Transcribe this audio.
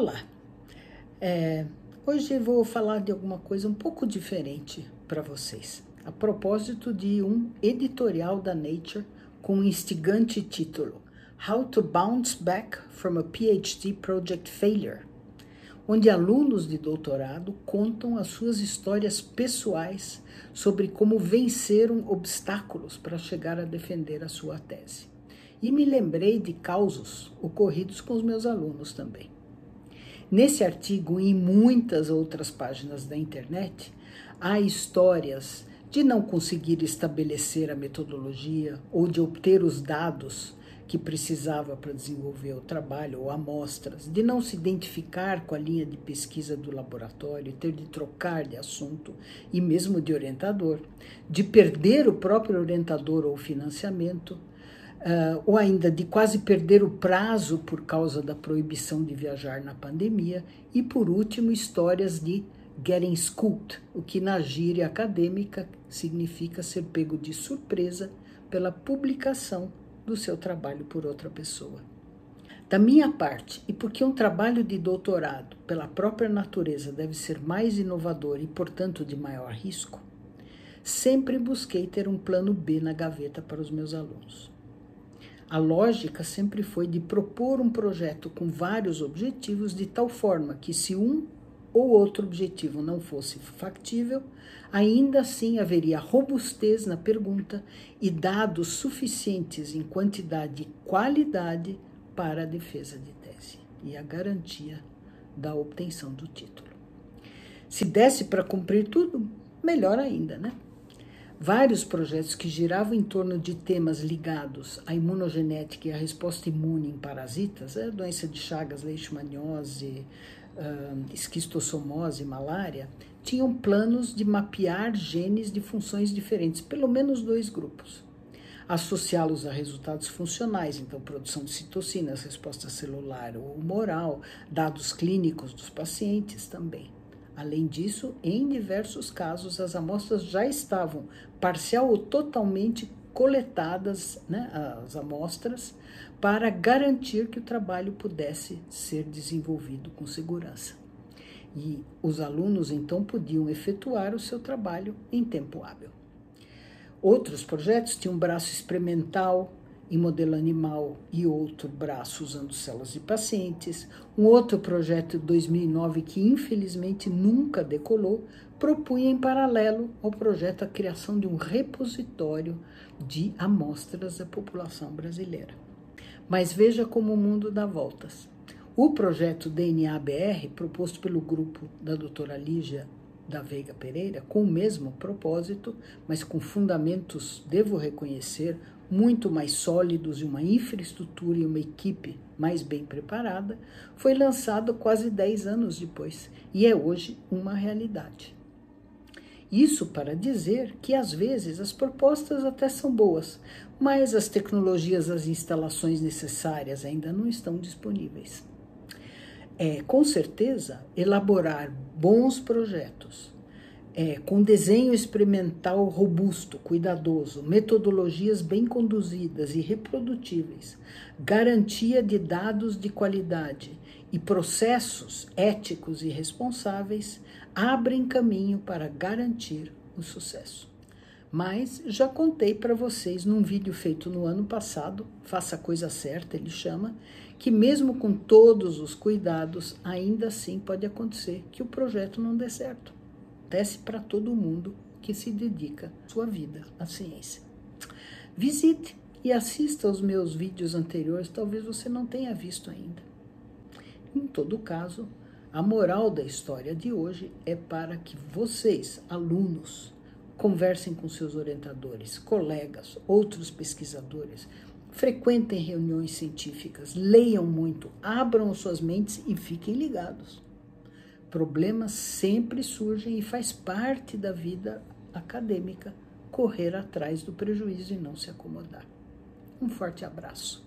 Olá, é, hoje vou falar de alguma coisa um pouco diferente para vocês, a propósito de um editorial da Nature com um instigante título How to Bounce Back from a PhD Project Failure, onde alunos de doutorado contam as suas histórias pessoais sobre como venceram obstáculos para chegar a defender a sua tese. E me lembrei de causos ocorridos com os meus alunos também. Nesse artigo e em muitas outras páginas da internet, há histórias de não conseguir estabelecer a metodologia ou de obter os dados que precisava para desenvolver o trabalho ou amostras, de não se identificar com a linha de pesquisa do laboratório, ter de trocar de assunto e mesmo de orientador, de perder o próprio orientador ou financiamento, uh, ou ainda de quase perder o prazo por causa da proibição de viajar na pandemia, e por último, histórias de getting scooped, o que na gíria acadêmica significa ser pego de surpresa pela publicação do seu trabalho por outra pessoa. Da minha parte, e porque um trabalho de doutorado, pela própria natureza, deve ser mais inovador e, portanto, de maior risco, sempre busquei ter um plano B na gaveta para os meus alunos. A lógica sempre foi de propor um projeto com vários objetivos de tal forma que, se um ou outro objetivo não fosse factível, ainda assim haveria robustez na pergunta e dados suficientes em quantidade e qualidade para a defesa de tese e a garantia da obtenção do título. Se desse para cumprir tudo, melhor ainda, né? Vários projetos que giravam em torno de temas ligados à imunogenética e à resposta imune em parasitas, a doença de Chagas, leishmaniose, esquistossomose, malária, tinham planos de mapear genes de funções diferentes, pelo menos dois grupos. Associá-los a resultados funcionais, então produção de citocinas, resposta celular ou humoral, dados clínicos dos pacientes também. Além disso, em diversos casos, as amostras já estavam parcial ou totalmente coletadas, né, as amostras, para garantir que o trabalho pudesse ser desenvolvido com segurança. E os alunos então podiam efetuar o seu trabalho em tempo hábil. Outros projetos tinham um braço experimental em modelo animal e outro braço usando células de pacientes. Um outro projeto de 2009 que infelizmente nunca decolou propunha em paralelo ao projeto a criação de um repositório de amostras da população brasileira. Mas veja como o mundo dá voltas. O projeto DNA-BR, proposto pelo grupo da doutora Lígia da Veiga Pereira, com o mesmo propósito, mas com fundamentos, devo reconhecer, muito mais sólidos e uma infraestrutura e uma equipe mais bem preparada, foi lançado quase 10 anos depois e é hoje uma realidade. Isso para dizer que às vezes as propostas até são boas, mas as tecnologias, as instalações necessárias ainda não estão disponíveis. É, com certeza, elaborar bons projetos é, com desenho experimental robusto, cuidadoso, metodologias bem conduzidas e reprodutíveis, garantia de dados de qualidade e processos éticos e responsáveis abrem caminho para garantir o sucesso. Mas já contei para vocês num vídeo feito no ano passado, Faça a Coisa Certa, ele chama, que mesmo com todos os cuidados, ainda assim pode acontecer que o projeto não dê certo acontece para todo mundo que se dedica sua vida à ciência. Visite e assista aos meus vídeos anteriores, talvez você não tenha visto ainda. Em todo caso, a moral da história de hoje é para que vocês, alunos, conversem com seus orientadores, colegas, outros pesquisadores, frequentem reuniões científicas, leiam muito, abram suas mentes e fiquem ligados. Problemas sempre surgem e faz parte da vida acadêmica correr atrás do prejuízo e não se acomodar. Um forte abraço.